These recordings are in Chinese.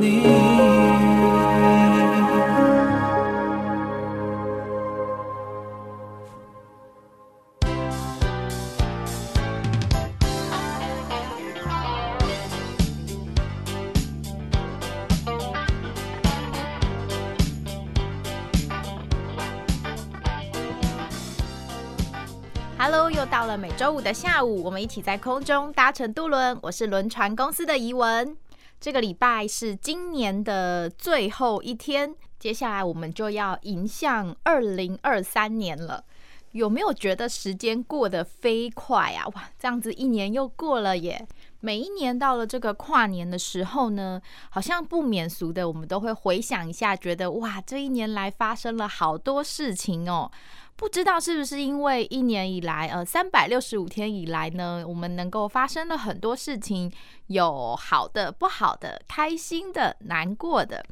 你。到了每周五的下午，我们一起在空中搭乘渡轮。我是轮船公司的怡文。这个礼拜是今年的最后一天，接下来我们就要迎向二零二三年了。有没有觉得时间过得飞快啊？哇，这样子一年又过了耶！每一年到了这个跨年的时候呢，好像不免俗的，我们都会回想一下，觉得哇，这一年来发生了好多事情哦。不知道是不是因为一年以来，呃，三百六十五天以来呢，我们能够发生了很多事情，有好的、不好的、开心的、难过的。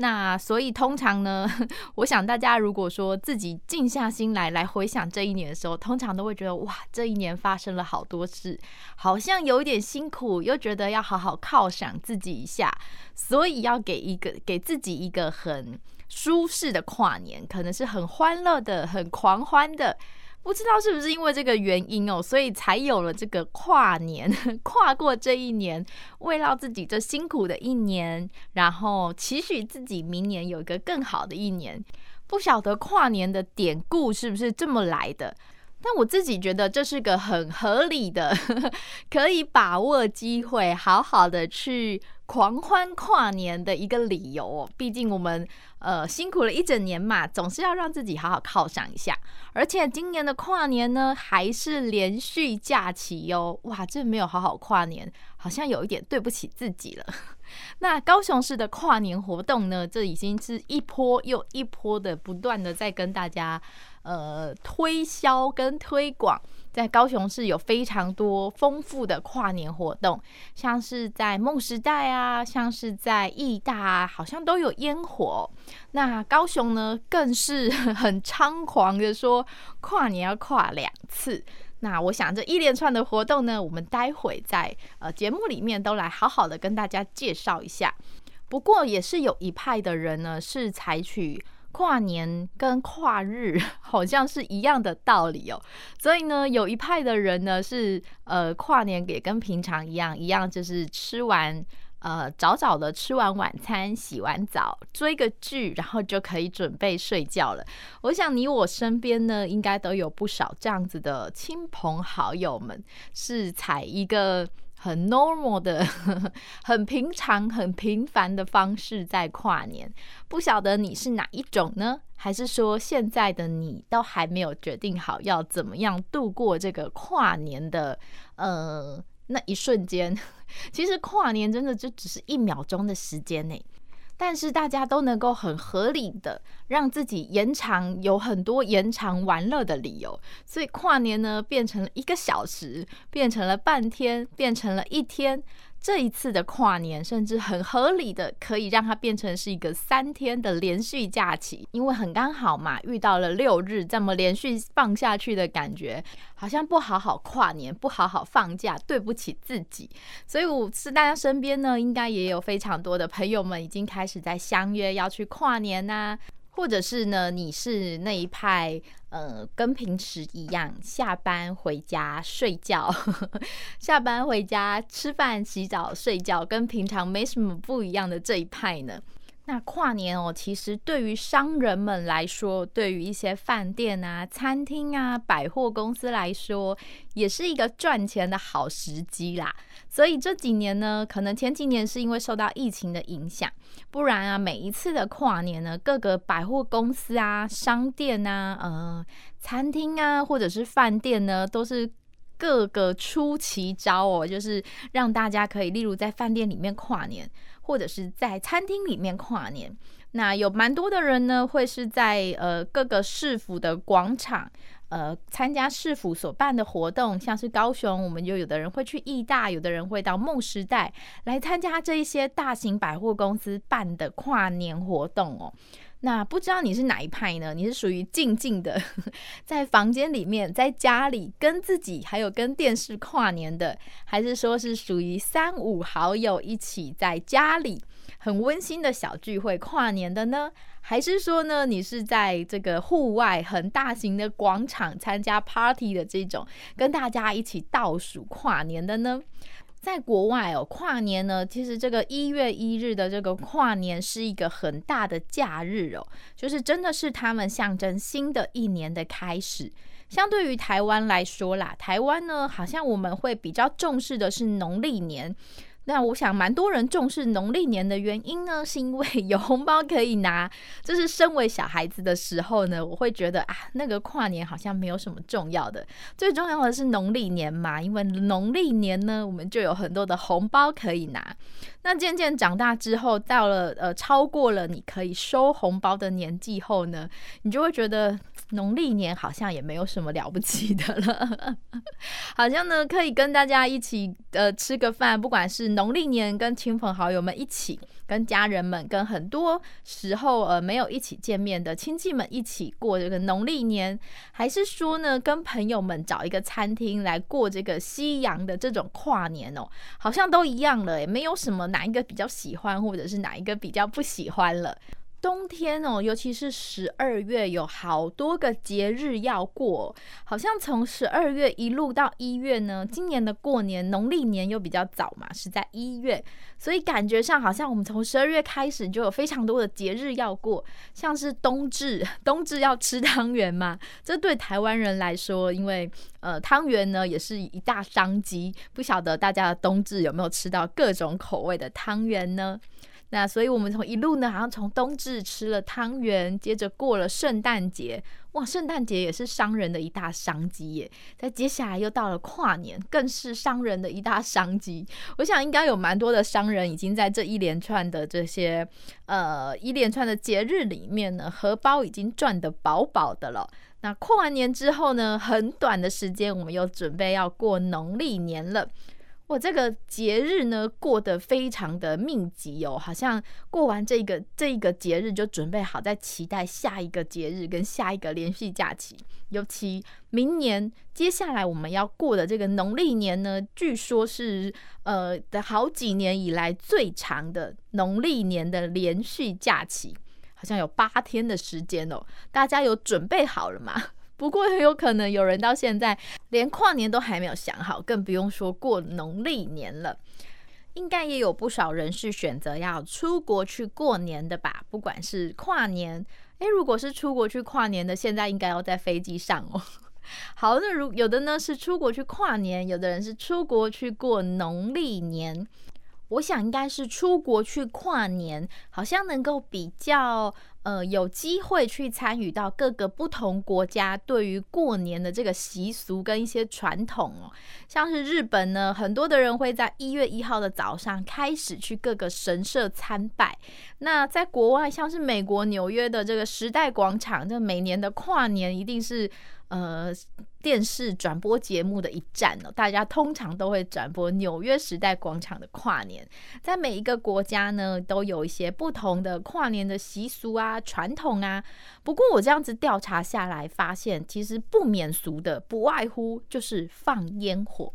那所以通常呢，我想大家如果说自己静下心来来回想这一年的时候，通常都会觉得哇，这一年发生了好多事，好像有一点辛苦，又觉得要好好犒赏自己一下，所以要给一个给自己一个很。舒适的跨年，可能是很欢乐的、很狂欢的，不知道是不是因为这个原因哦，所以才有了这个跨年，跨过这一年，慰劳自己这辛苦的一年，然后期许自己明年有一个更好的一年。不晓得跨年的典故是不是这么来的？但我自己觉得这是个很合理的，可以把握机会，好好的去狂欢跨年的一个理由。哦毕竟我们呃辛苦了一整年嘛，总是要让自己好好犒赏一下。而且今年的跨年呢，还是连续假期哟。哇，这没有好好跨年，好像有一点对不起自己了。那高雄市的跨年活动呢，这已经是一波又一波的不断的在跟大家。呃，推销跟推广，在高雄市有非常多丰富的跨年活动，像是在梦时代啊，像是在义大啊，好像都有烟火。那高雄呢，更是 很猖狂的说，跨年要跨两次。那我想这一连串的活动呢，我们待会在呃节目里面都来好好的跟大家介绍一下。不过也是有一派的人呢，是采取。跨年跟跨日 好像是一样的道理哦，所以呢，有一派的人呢是呃跨年也跟平常一样，一样就是吃完呃早早的吃完晚餐，洗完澡，追个剧，然后就可以准备睡觉了。我想你我身边呢，应该都有不少这样子的亲朋好友们，是采一个。很 normal 的，很平常、很平凡的方式在跨年，不晓得你是哪一种呢？还是说现在的你都还没有决定好要怎么样度过这个跨年的呃那一瞬间？其实跨年真的就只是一秒钟的时间呢。但是大家都能够很合理的让自己延长，有很多延长玩乐的理由，所以跨年呢变成了一个小时，变成了半天，变成了一天。这一次的跨年，甚至很合理的可以让它变成是一个三天的连续假期，因为很刚好嘛，遇到了六日这么连续放下去的感觉，好像不好好跨年，不好好放假，对不起自己。所以我是大家身边呢，应该也有非常多的朋友们已经开始在相约要去跨年呐、或者是呢，你是那一派，呃，跟平时一样，下班回家睡觉，下班回家吃饭、洗澡、睡觉，跟平常没什么不一样的这一派呢？那跨年哦，其实对于商人们来说，对于一些饭店啊、餐厅啊、百货公司来说，也是一个赚钱的好时机啦。所以这几年呢，可能前几年是因为受到疫情的影响，不然啊，每一次的跨年呢，各个百货公司啊、商店啊、呃、餐厅啊，或者是饭店呢，都是各个出奇招哦，就是让大家可以，例如在饭店里面跨年。或者是在餐厅里面跨年，那有蛮多的人呢，会是在呃各个市府的广场，呃参加市府所办的活动，像是高雄，我们就有的人会去义大，有的人会到梦时代来参加这一些大型百货公司办的跨年活动哦。那不知道你是哪一派呢？你是属于静静的 在房间里面，在家里跟自己还有跟电视跨年的，还是说是属于三五好友一起在家里很温馨的小聚会跨年的呢？还是说呢，你是在这个户外很大型的广场参加 party 的这种，跟大家一起倒数跨年的呢？在国外哦，跨年呢，其实这个一月一日的这个跨年是一个很大的假日哦，就是真的是他们象征新的一年的开始。相对于台湾来说啦，台湾呢，好像我们会比较重视的是农历年。那我想，蛮多人重视农历年的原因呢，是因为 有红包可以拿。这是身为小孩子的时候呢，我会觉得啊，那个跨年好像没有什么重要的，最重要的是农历年嘛，因为农历年呢，我们就有很多的红包可以拿。那渐渐长大之后，到了呃超过了你可以收红包的年纪后呢，你就会觉得农历年好像也没有什么了不起的了，好像呢可以跟大家一起呃吃个饭，不管是农历年跟亲朋好友们一起，跟家人们，跟很多时候呃没有一起见面的亲戚们一起过这个农历年，还是说呢跟朋友们找一个餐厅来过这个西洋的这种跨年哦，好像都一样了，也没有什么哪一个比较喜欢，或者是哪一个比较不喜欢了。冬天哦，尤其是十二月，有好多个节日要过，好像从十二月一路到一月呢。今年的过年农历年又比较早嘛，是在一月，所以感觉上好像我们从十二月开始就有非常多的节日要过，像是冬至，冬至要吃汤圆嘛。这对台湾人来说，因为呃汤圆呢也是一大商机，不晓得大家的冬至有没有吃到各种口味的汤圆呢？那所以，我们从一路呢，好像从冬至吃了汤圆，接着过了圣诞节，哇，圣诞节也是商人的一大商机耶。在接下来又到了跨年，更是商人的一大商机。我想应该有蛮多的商人已经在这一连串的这些呃一连串的节日里面呢，荷包已经赚得饱饱的了。那过完年之后呢，很短的时间，我们又准备要过农历年了。我这个节日呢，过得非常的密集哦，好像过完这个这一个节日就准备好在期待下一个节日跟下一个连续假期。尤其明年接下来我们要过的这个农历年呢，据说是呃的好几年以来最长的农历年的连续假期，好像有八天的时间哦。大家有准备好了吗？不过很有可能有人到现在连跨年都还没有想好，更不用说过农历年了。应该也有不少人是选择要出国去过年的吧？不管是跨年，诶，如果是出国去跨年的，现在应该要在飞机上哦。好，那如有的呢是出国去跨年，有的人是出国去过农历年。我想应该是出国去跨年，好像能够比较呃有机会去参与到各个不同国家对于过年的这个习俗跟一些传统哦。像是日本呢，很多的人会在一月一号的早上开始去各个神社参拜。那在国外，像是美国纽约的这个时代广场，这每年的跨年一定是。呃，电视转播节目的一站哦，大家通常都会转播纽约时代广场的跨年。在每一个国家呢，都有一些不同的跨年的习俗啊、传统啊。不过我这样子调查下来，发现其实不免俗的，不外乎就是放烟火。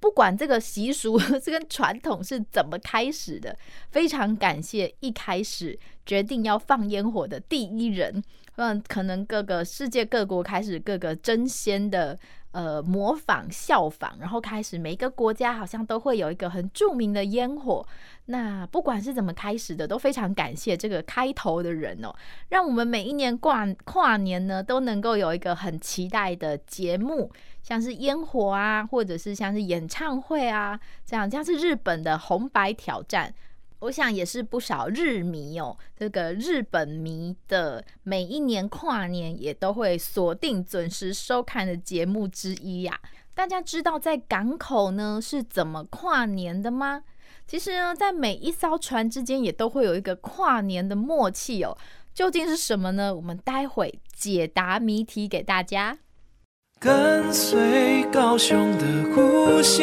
不管这个习俗、这个传统是怎么开始的，非常感谢一开始决定要放烟火的第一人。嗯，可能各个世界各国开始各个争先的呃模仿效仿，然后开始每一个国家好像都会有一个很著名的烟火。那不管是怎么开始的，都非常感谢这个开头的人哦，让我们每一年跨跨年呢都能够有一个很期待的节目，像是烟火啊，或者是像是演唱会啊，这样像是日本的红白挑战。我想也是不少日迷哦，这个日本迷的每一年跨年也都会锁定准时收看的节目之一呀。大家知道在港口呢是怎么跨年的吗？其实呢，在每一艘船之间也都会有一个跨年的默契哦。究竟是什么呢？我们待会解答谜题给大家。跟随高雄的呼吸，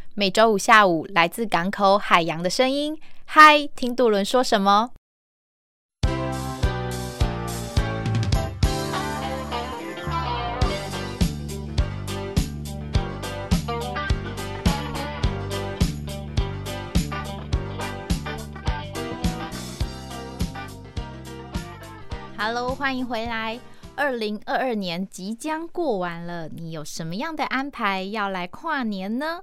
每周五下午来自港口海洋的声音。嗨，听杜伦说什么？Hello，欢迎回来。二零二二年即将过完了，你有什么样的安排要来跨年呢？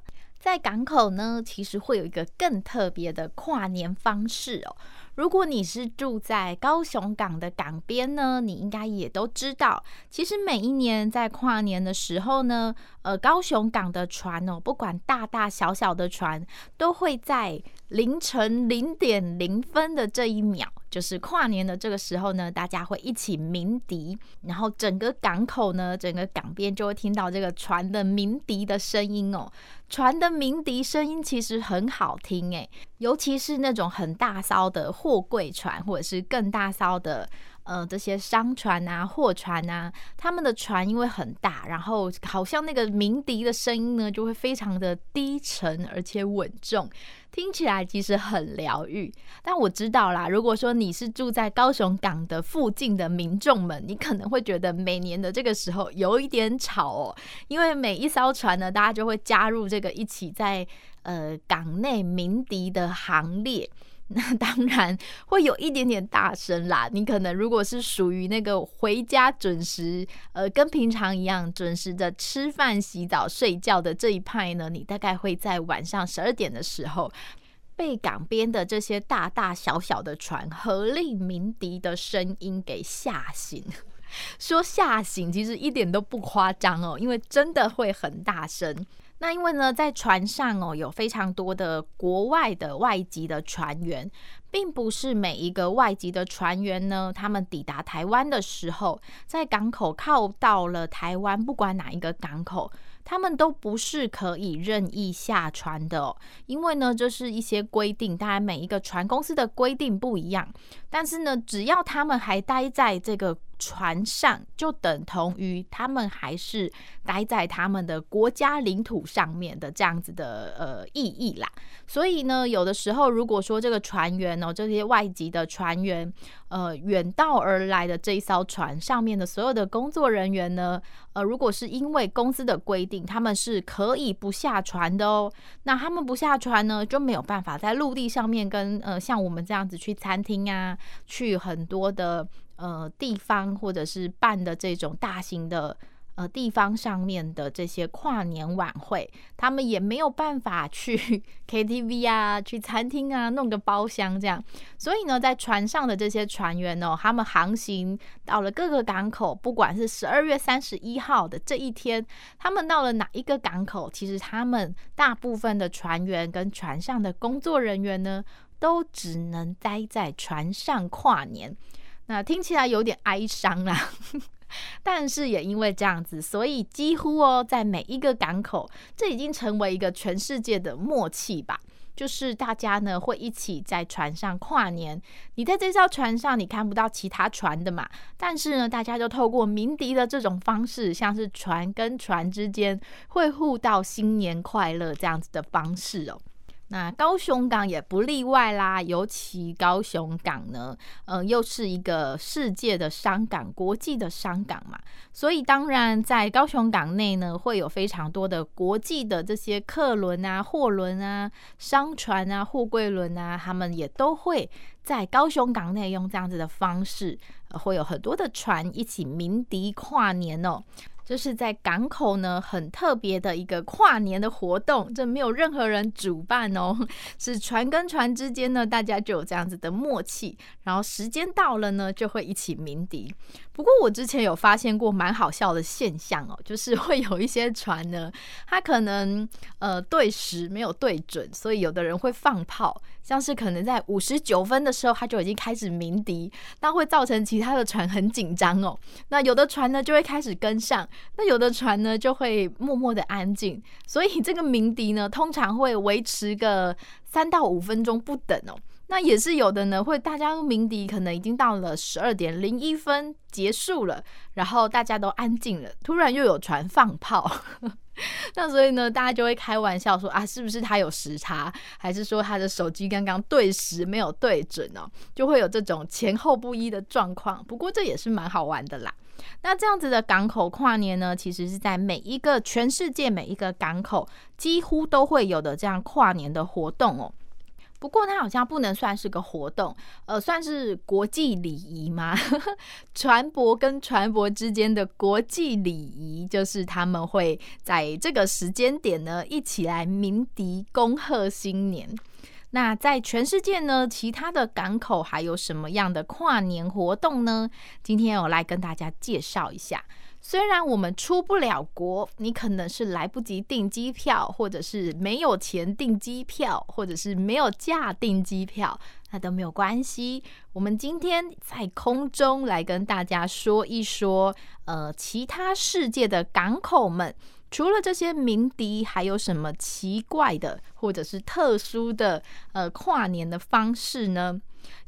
在港口呢，其实会有一个更特别的跨年方式哦。如果你是住在高雄港的港边呢，你应该也都知道，其实每一年在跨年的时候呢，呃，高雄港的船哦，不管大大小小的船，都会在凌晨零点零分的这一秒。就是跨年的这个时候呢，大家会一起鸣笛，然后整个港口呢，整个港边就会听到这个船的鸣笛的声音哦。船的鸣笛声音其实很好听诶，尤其是那种很大艘的货柜船，或者是更大艘的。呃，这些商船啊、货船啊，他们的船因为很大，然后好像那个鸣笛的声音呢，就会非常的低沉而且稳重，听起来其实很疗愈。但我知道啦，如果说你是住在高雄港的附近的民众们，你可能会觉得每年的这个时候有一点吵哦，因为每一艘船呢，大家就会加入这个一起在呃港内鸣笛的行列。那当然会有一点点大声啦。你可能如果是属于那个回家准时，呃，跟平常一样准时的吃饭、洗澡、睡觉的这一派呢，你大概会在晚上十二点的时候，被港边的这些大大小小的船合力鸣笛的声音给吓醒。说吓醒其实一点都不夸张哦，因为真的会很大声。那因为呢，在船上哦，有非常多的国外的外籍的船员，并不是每一个外籍的船员呢，他们抵达台湾的时候，在港口靠到了台湾，不管哪一个港口，他们都不是可以任意下船的。因为呢，这是一些规定，当然每一个船公司的规定不一样，但是呢，只要他们还待在这个。船上就等同于他们还是待在他们的国家领土上面的这样子的呃意义啦。所以呢，有的时候如果说这个船员哦，这些外籍的船员，呃，远道而来的这一艘船上面的所有的工作人员呢，呃，如果是因为公司的规定，他们是可以不下船的哦。那他们不下船呢，就没有办法在陆地上面跟呃像我们这样子去餐厅啊，去很多的。呃，地方或者是办的这种大型的呃地方上面的这些跨年晚会，他们也没有办法去 KTV 啊，去餐厅啊，弄个包厢这样。所以呢，在船上的这些船员呢，他们航行到了各个港口，不管是十二月三十一号的这一天，他们到了哪一个港口，其实他们大部分的船员跟船上的工作人员呢，都只能待在船上跨年。那听起来有点哀伤啦，但是也因为这样子，所以几乎哦，在每一个港口，这已经成为一个全世界的默契吧。就是大家呢会一起在船上跨年。你在这艘船上，你看不到其他船的嘛，但是呢，大家就透过鸣笛的这种方式，像是船跟船之间会互道新年快乐这样子的方式哦。那高雄港也不例外啦，尤其高雄港呢，呃，又是一个世界的商港，国际的商港嘛，所以当然在高雄港内呢，会有非常多的国际的这些客轮啊、货轮啊、商船啊、货柜轮啊，他们也都会在高雄港内用这样子的方式，呃，会有很多的船一起鸣笛跨年哦。就是在港口呢，很特别的一个跨年的活动，这没有任何人主办哦，是船跟船之间呢，大家就有这样子的默契，然后时间到了呢，就会一起鸣笛。不过我之前有发现过蛮好笑的现象哦，就是会有一些船呢，它可能呃对时没有对准，所以有的人会放炮，像是可能在五十九分的时候，它就已经开始鸣笛，那会造成其他的船很紧张哦。那有的船呢就会开始跟上，那有的船呢就会默默的安静，所以这个鸣笛呢通常会维持个三到五分钟不等哦。那也是有的呢，会大家都鸣笛，可能已经到了十二点零一分结束了，然后大家都安静了，突然又有船放炮，那所以呢，大家就会开玩笑说啊，是不是他有时差，还是说他的手机刚刚对时没有对准呢？就会有这种前后不一的状况。不过这也是蛮好玩的啦。那这样子的港口跨年呢，其实是在每一个全世界每一个港口几乎都会有的这样跨年的活动哦。不过它好像不能算是个活动，呃，算是国际礼仪吗？船舶跟船舶之间的国际礼仪，就是他们会在这个时间点呢，一起来鸣笛恭贺新年。那在全世界呢，其他的港口还有什么样的跨年活动呢？今天我来跟大家介绍一下。虽然我们出不了国，你可能是来不及订机票，或者是没有钱订机票，或者是没有假订机票，那都没有关系。我们今天在空中来跟大家说一说，呃，其他世界的港口们，除了这些鸣笛，还有什么奇怪的或者是特殊的呃跨年的方式呢？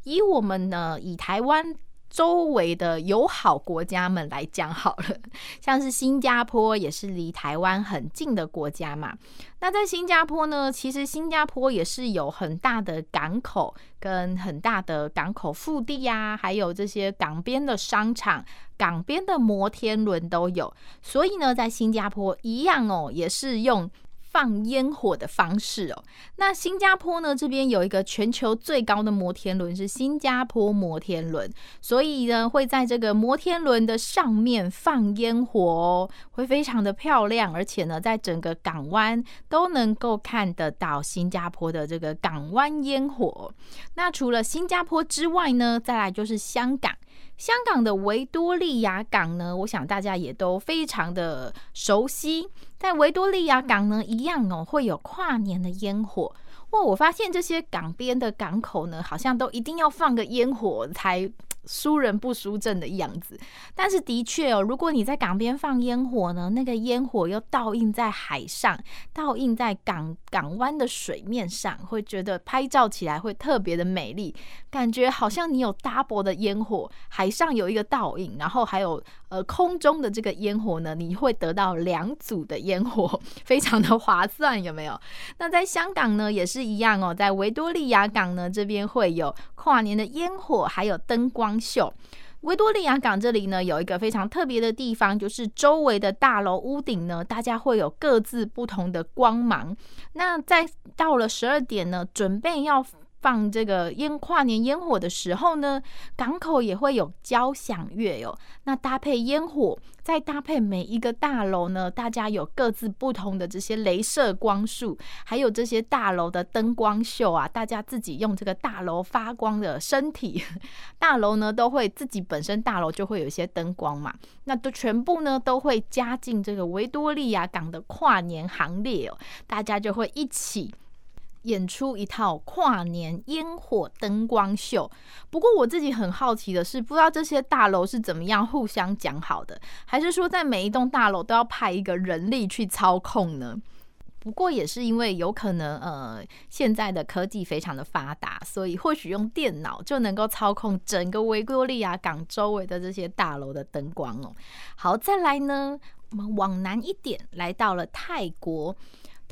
以我们呢，以台湾。周围的友好国家们来讲好了，像是新加坡也是离台湾很近的国家嘛。那在新加坡呢，其实新加坡也是有很大的港口跟很大的港口腹地呀，还有这些港边的商场、港边的摩天轮都有。所以呢，在新加坡一样哦，也是用。放烟火的方式哦，那新加坡呢，这边有一个全球最高的摩天轮，是新加坡摩天轮，所以呢，会在这个摩天轮的上面放烟火哦，会非常的漂亮，而且呢，在整个港湾都能够看得到新加坡的这个港湾烟火。那除了新加坡之外呢，再来就是香港。香港的维多利亚港呢，我想大家也都非常的熟悉。在维多利亚港呢，一样哦，会有跨年的烟火。哇，我发现这些港边的港口呢，好像都一定要放个烟火才。输人不输阵的样子，但是的确哦，如果你在港边放烟火呢，那个烟火又倒映在海上，倒映在港港湾的水面上，会觉得拍照起来会特别的美丽，感觉好像你有 double 的烟火，海上有一个倒影，然后还有呃空中的这个烟火呢，你会得到两组的烟火，非常的划算，有没有？那在香港呢也是一样哦，在维多利亚港呢这边会有跨年的烟火，还有灯光。秀，维多利亚港这里呢，有一个非常特别的地方，就是周围的大楼屋顶呢，大家会有各自不同的光芒。那在到了十二点呢，准备要。放这个烟跨年烟火的时候呢，港口也会有交响乐哟。那搭配烟火，再搭配每一个大楼呢，大家有各自不同的这些镭射光束，还有这些大楼的灯光秀啊，大家自己用这个大楼发光的身体，大楼呢都会自己本身大楼就会有一些灯光嘛，那都全部呢都会加进这个维多利亚港的跨年行列哦，大家就会一起。演出一套跨年烟火灯光秀。不过我自己很好奇的是，不知道这些大楼是怎么样互相讲好的，还是说在每一栋大楼都要派一个人力去操控呢？不过也是因为有可能，呃，现在的科技非常的发达，所以或许用电脑就能够操控整个维多利亚港周围的这些大楼的灯光哦。好，再来呢，我们往南一点，来到了泰国。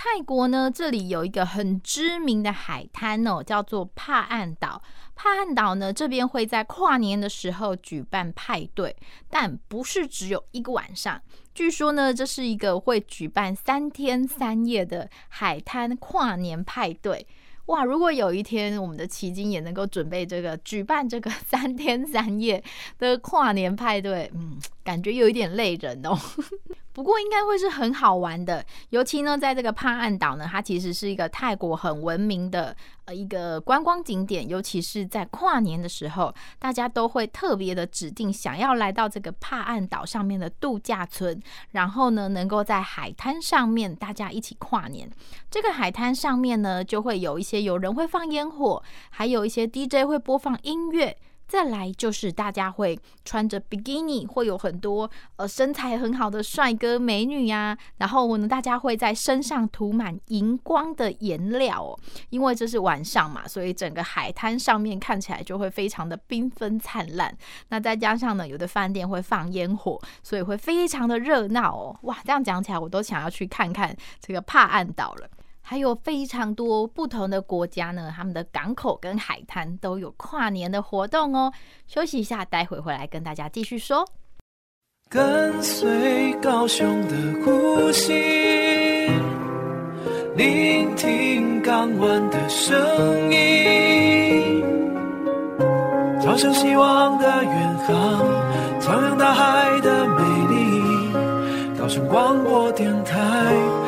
泰国呢，这里有一个很知名的海滩哦，叫做帕岸岛。帕岸岛呢，这边会在跨年的时候举办派对，但不是只有一个晚上。据说呢，这是一个会举办三天三夜的海滩跨年派对。哇，如果有一天我们的奇经也能够准备这个 举办这个 三天三夜的跨年派对，嗯，感觉有一点累人哦。不过应该会是很好玩的，尤其呢，在这个帕岸岛呢，它其实是一个泰国很文明的呃一个观光景点，尤其是在跨年的时候，大家都会特别的指定想要来到这个帕岸岛上面的度假村，然后呢，能够在海滩上面大家一起跨年。这个海滩上面呢，就会有一些有人会放烟火，还有一些 DJ 会播放音乐。再来就是大家会穿着比基尼，会有很多呃身材很好的帅哥美女呀、然后呢，大家会在身上涂满荧光的颜料哦，因为这是晚上嘛，所以整个海滩上面看起来就会非常的缤纷灿烂。那再加上呢，有的饭店会放烟火，所以会非常的热闹哦。哇，这样讲起来，我都想要去看看这个帕岸岛了。还有非常多不同的国家呢，他们的港口跟海滩都有跨年的活动哦。休息一下，待会回来跟大家继续说。跟随高雄的呼吸，聆听港湾的声音，朝向希望的远航，徜徉大海的美丽。高雄广播电台。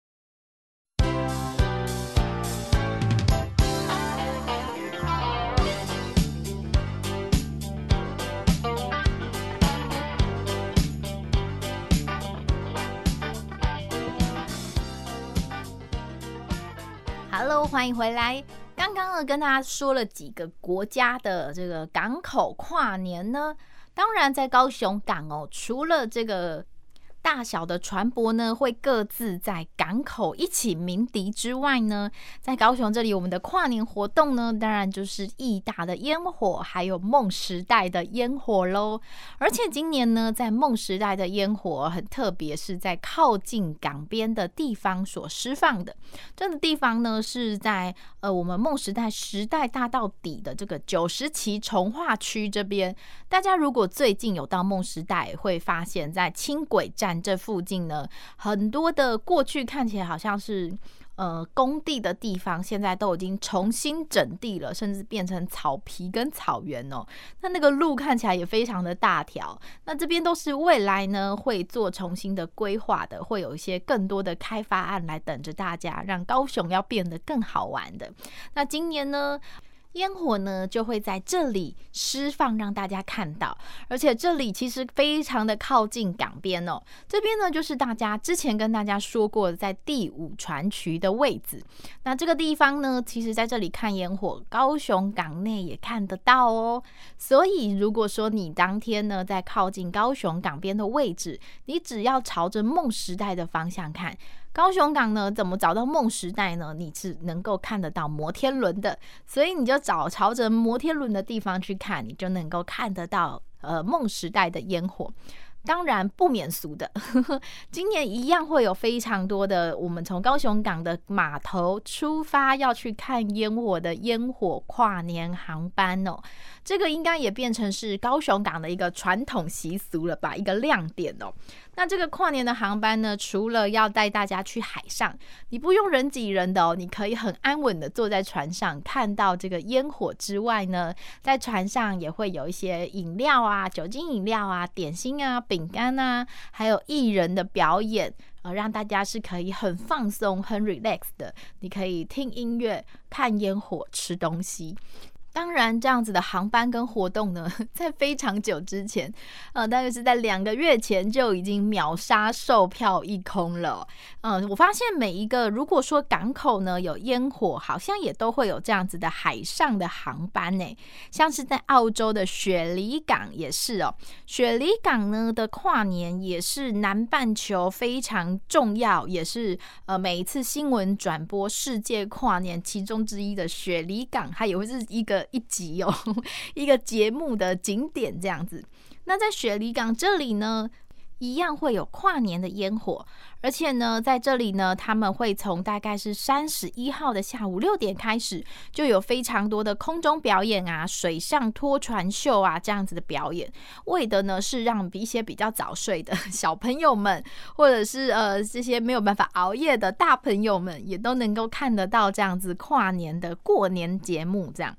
？Hello，欢迎回来。刚刚呢，跟大家说了几个国家的这个港口跨年呢。当然，在高雄港哦，除了这个。大小的船舶呢，会各自在港口一起鸣笛之外呢，在高雄这里，我们的跨年活动呢，当然就是义大的烟火，还有梦时代的烟火喽。而且今年呢，在梦时代的烟火很特别，是在靠近港边的地方所释放的。这个地方呢，是在呃我们梦时代时代大道底的这个九十期重划区这边。大家如果最近有到梦时代，会发现在轻轨站。这附近呢，很多的过去看起来好像是呃工地的地方，现在都已经重新整地了，甚至变成草皮跟草原哦。那那个路看起来也非常的大条。那这边都是未来呢会做重新的规划的，会有一些更多的开发案来等着大家，让高雄要变得更好玩的。那今年呢，烟火呢就会在这里释放，让大家看到。而且这里其实非常的靠近港边哦。这边呢就是大家之前跟大家说过，在第五船渠的位置。那这个地方呢，其实在这里看烟火，高雄港内也看得到哦。所以如果说你当天呢在靠近高雄港边的位置，你只要朝着梦时代的方向看。高雄港呢，怎么找到梦时代呢？你是能够看得到摩天轮的，所以你就找朝着摩天轮的地方去看，你就能够看得到呃梦时代的烟火。当然不免俗的，呵呵，今年一样会有非常多的我们从高雄港的码头出发要去看烟火的烟火跨年航班哦。这个应该也变成是高雄港的一个传统习俗了吧，一个亮点哦。那这个跨年的航班呢，除了要带大家去海上，你不用人挤人的哦，你可以很安稳的坐在船上看到这个烟火之外呢，在船上也会有一些饮料啊、酒精饮料啊、点心啊、饼干啊，还有艺人的表演，呃，让大家是可以很放松、很 relax 的。你可以听音乐、看烟火、吃东西。当然，这样子的航班跟活动呢，在非常久之前，呃，大概是在两个月前就已经秒杀售票一空了。嗯、呃，我发现每一个如果说港口呢有烟火，好像也都会有这样子的海上的航班呢。像是在澳洲的雪梨港也是哦，雪梨港呢的跨年也是南半球非常重要，也是呃每一次新闻转播世界跨年其中之一的雪梨港，它也会是一个。一集哦，一个节目的景点这样子。那在雪梨港这里呢，一样会有跨年的烟火。而且呢，在这里呢，他们会从大概是三十一号的下午六点开始，就有非常多的空中表演啊、水上拖船秀啊这样子的表演，为的呢是让一些比较早睡的 小朋友们，或者是呃这些没有办法熬夜的大朋友们，也都能够看得到这样子跨年的过年节目。这样，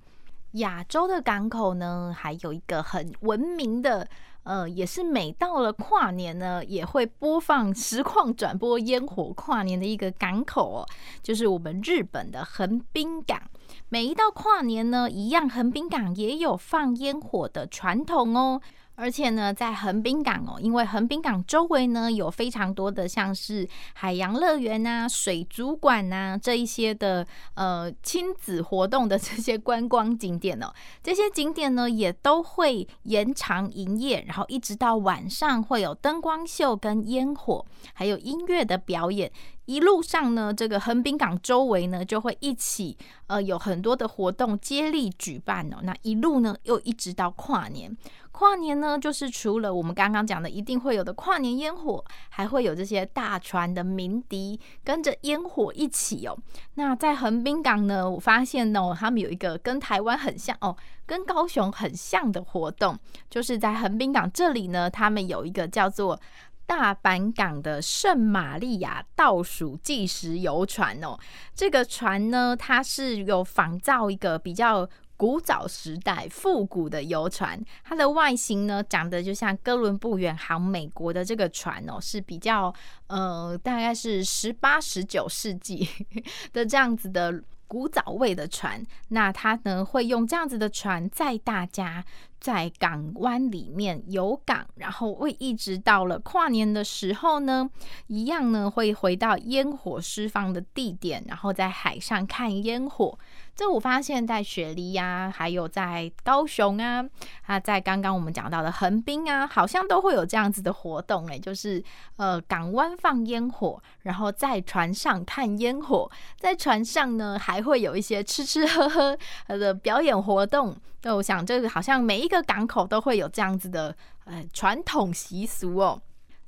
亚洲的港口呢，还有一个很文明的。呃，也是每到了跨年呢，也会播放实况转播烟火跨年的一个港口哦，就是我们日本的横滨港。每一到跨年呢，一样横滨港也有放烟火的传统哦。而且呢，在横滨港哦，因为横滨港周围呢有非常多的像是海洋乐园呐、水族馆啊这一些的呃亲子活动的这些观光景点哦，这些景点呢也都会延长营业，然后一直到晚上会有灯光秀跟烟火，还有音乐的表演。一路上呢，这个横滨港周围呢就会一起呃有很多的活动接力举办哦。那一路呢又一直到跨年，跨年呢就是除了我们刚刚讲的一定会有的跨年烟火，还会有这些大船的鸣笛跟着烟火一起哦。那在横滨港呢，我发现呢，他们有一个跟台湾很像哦，跟高雄很像的活动，就是在横滨港这里呢，他们有一个叫做。大阪港的圣玛利亚倒数计时游船哦，这个船呢，它是有仿造一个比较古早时代复古的游船，它的外形呢，长得就像哥伦布远航美国的这个船哦，是比较呃，大概是十八、十九世纪 的这样子的古早味的船。那它呢，会用这样子的船载大家。在港湾里面游港，然后会一直到了跨年的时候呢，一样呢会回到烟火释放的地点，然后在海上看烟火。这我发现，在雪梨呀、还有在高雄啊，啊，在刚刚我们讲到的横滨啊，好像都会有这样子的活动诶，就是呃港湾放烟火，然后在船上看烟火，在船上呢还会有一些吃吃喝喝的表演活动。那我想，这个好像每一个港口都会有这样子的呃传统习俗哦。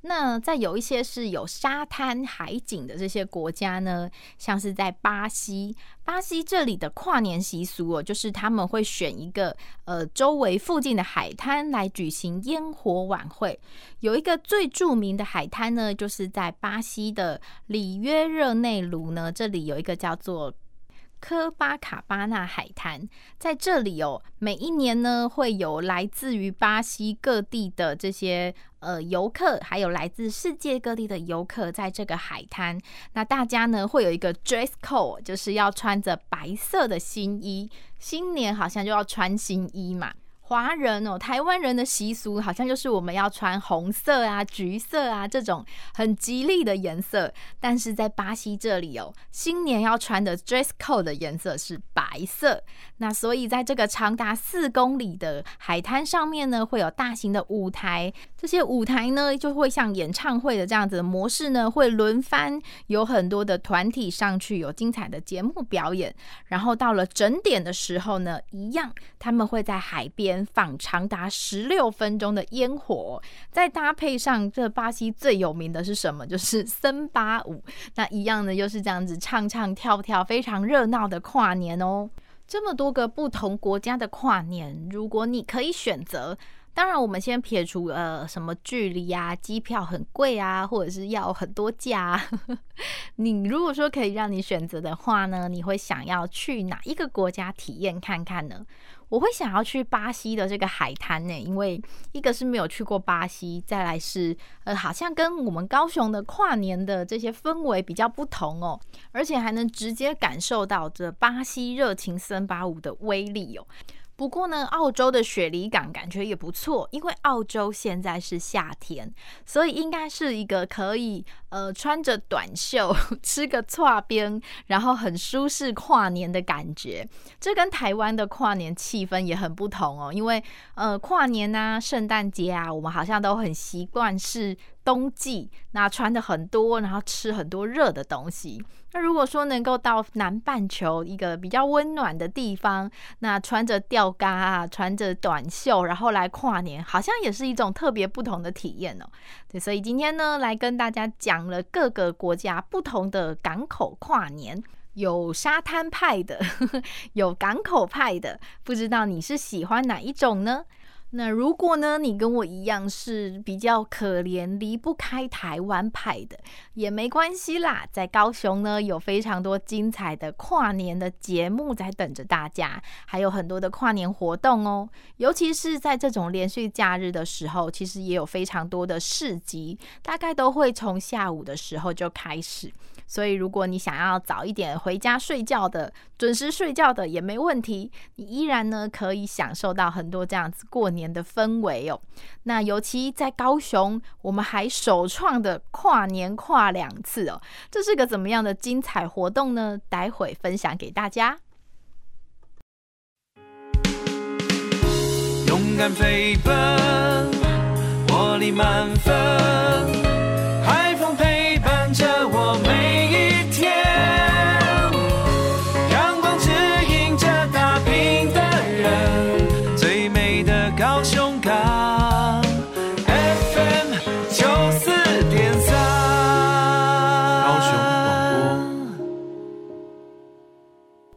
那在有一些是有沙滩海景的这些国家呢，像是在巴西，巴西这里的跨年习俗哦，就是他们会选一个呃周围附近的海滩来举行烟火晚会。有一个最著名的海滩呢，就是在巴西的里约热内卢呢，这里有一个叫做。科巴卡巴纳海滩在这里哦，每一年呢会有来自于巴西各地的这些呃游客，还有来自世界各地的游客在这个海滩。那大家呢会有一个 dress code，就是要穿着白色的新衣，新年好像就要穿新衣嘛。华人哦，台湾人的习俗好像就是我们要穿红色啊、橘色啊这种很吉利的颜色，但是在巴西这里哦，新年要穿的 dress code 的颜色是白色。那所以在这个长达四公里的海滩上面呢，会有大型的舞台，这些舞台呢就会像演唱会的这样子的模式呢，会轮番有很多的团体上去有精彩的节目表演，然后到了整点的时候呢，一样他们会在海边。放长达十六分钟的烟火，再搭配上这巴西最有名的是什么？就是 森巴舞。那一样的又是这样子唱唱跳跳，非常热闹的跨年哦。这么多个不同国家的跨年，如果你可以选择。当然，我们先撇除呃什么距离啊，机票很贵啊，或者是要很多假。你如果说可以让你选择的话呢，你会想要去哪一个国家体验看看呢？我会想要去巴西的这个海滩呢，因为一个是没有去过巴西，再来是呃好像跟我们高雄的跨年的这些氛围比较不同哦，而且还能直接感受到这巴西热情森巴舞的威力哦。不过呢，澳洲的雪梨港感觉也不错，因为澳洲现在是夏天，所以应该是一个可以呃穿着短袖 吃个剉冰，然后很舒适跨年的感觉。这跟台湾的跨年气氛也很不同哦，因为呃跨年啊、圣诞节啊，我们好像都很习惯是冬季，那穿的很多，然后吃很多热的东西。那如果说能够到南半球一个比较温暖的地方，那穿着吊嘎啊，穿着短袖，然后来跨年，好像也是一种特别不同的体验哦。对，所以今天呢，来跟大家讲了各个国家不同的港口跨年。有沙滩派的，有港口派的，不知道你是喜欢哪一种呢？那如果呢，你跟我一样是比较可怜，离不开台湾派的，也没关系啦。在高雄呢，有非常多精彩的跨年的节目在等着大家，还有很多的跨年活动哦。尤其是在这种连续假日的时候，其实也有非常多的市集，大概都会从下午的时候就开始。所以，如果你想要早一点回家睡觉的，准时睡觉的也没问题，你依然呢可以享受到很多这样子过年的氛围哦。那尤其在高雄，我们还首创的跨年跨两次哦，这是个怎么样的精彩活动呢？待会分享给大家。勇敢飞奔，活力满分。海风陪伴着我每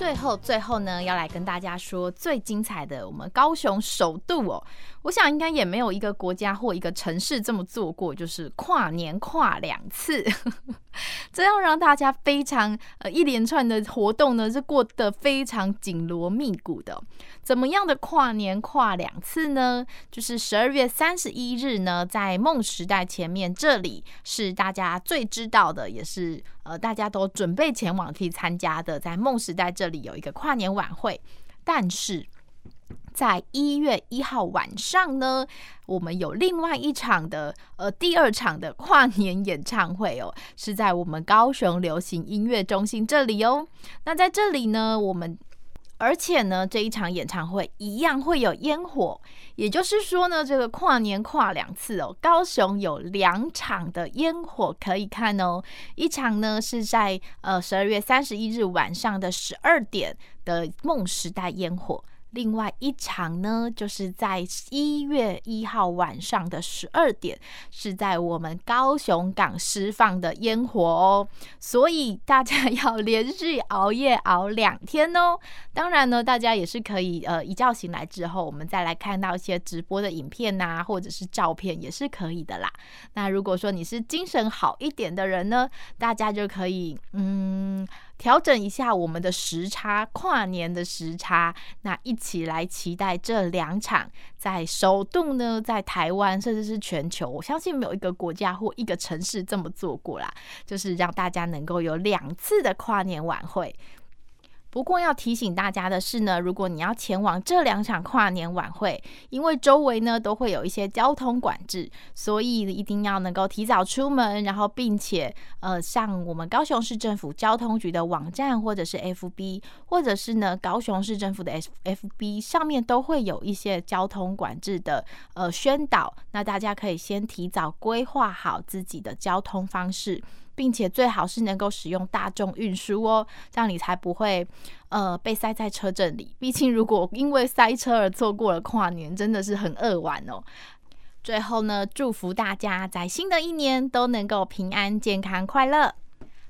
最后，最后呢，要来跟大家说最精彩的，我们高雄首度哦，我想应该也没有一个国家或一个城市这么做过，就是跨年跨两次，这样让大家非常呃一连串的活动呢是过得非常紧锣密鼓的。怎么样的跨年跨两次呢？就是十二月三十一日呢，在梦时代前面这里是大家最知道的，也是。呃，大家都准备前往可以参加的，在梦时代这里有一个跨年晚会，但是在一月一号晚上呢，我们有另外一场的呃第二场的跨年演唱会哦，是在我们高雄流行音乐中心这里哦。那在这里呢，我们。而且呢，这一场演唱会一样会有烟火，也就是说呢，这个跨年跨两次哦。高雄有两场的烟火可以看哦，一场呢是在呃十二月三十一日晚上的十二点的梦时代烟火。另外一场呢，就是在一月一号晚上的十二点，是在我们高雄港释放的烟火哦。所以大家要连续熬夜熬两天哦。当然呢，大家也是可以呃一觉醒来之后，我们再来看到一些直播的影片呐、或者是照片也是可以的啦。那如果说你是精神好一点的人呢，大家就可以嗯。调整一下我们的时差，跨年的时差，那一起来期待这两场在首度呢，在台湾甚至是全球，我相信没有一个国家或一个城市这么做过啦，就是让大家能够有两次的跨年晚会。不过要提醒大家的是呢，如果你要前往这两场跨年晚会，因为周围呢都会有一些交通管制，所以一定要能够提早出门，然后并且呃上我们高雄市政府交通局的网站，或者是 FB，或者是呢高雄市政府的 FB 上面都会有一些交通管制的呃宣导，那大家可以先提早规划好自己的交通方式。并且最好是能够使用大众运输哦，这样你才不会呃被塞在车阵里。毕竟如果因为塞车而错过了跨年，真的是很扼腕哦。最后呢，祝福大家在新的一年都能够平安、健康、快乐。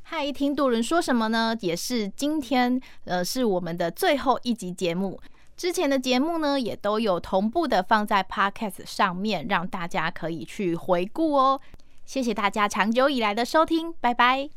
嗨，听渡轮说什么呢？也是今天呃是我们的最后一集节目，之前的节目呢也都有同步的放在 Podcast 上面，让大家可以去回顾哦。谢谢大家长久以来的收听拜拜。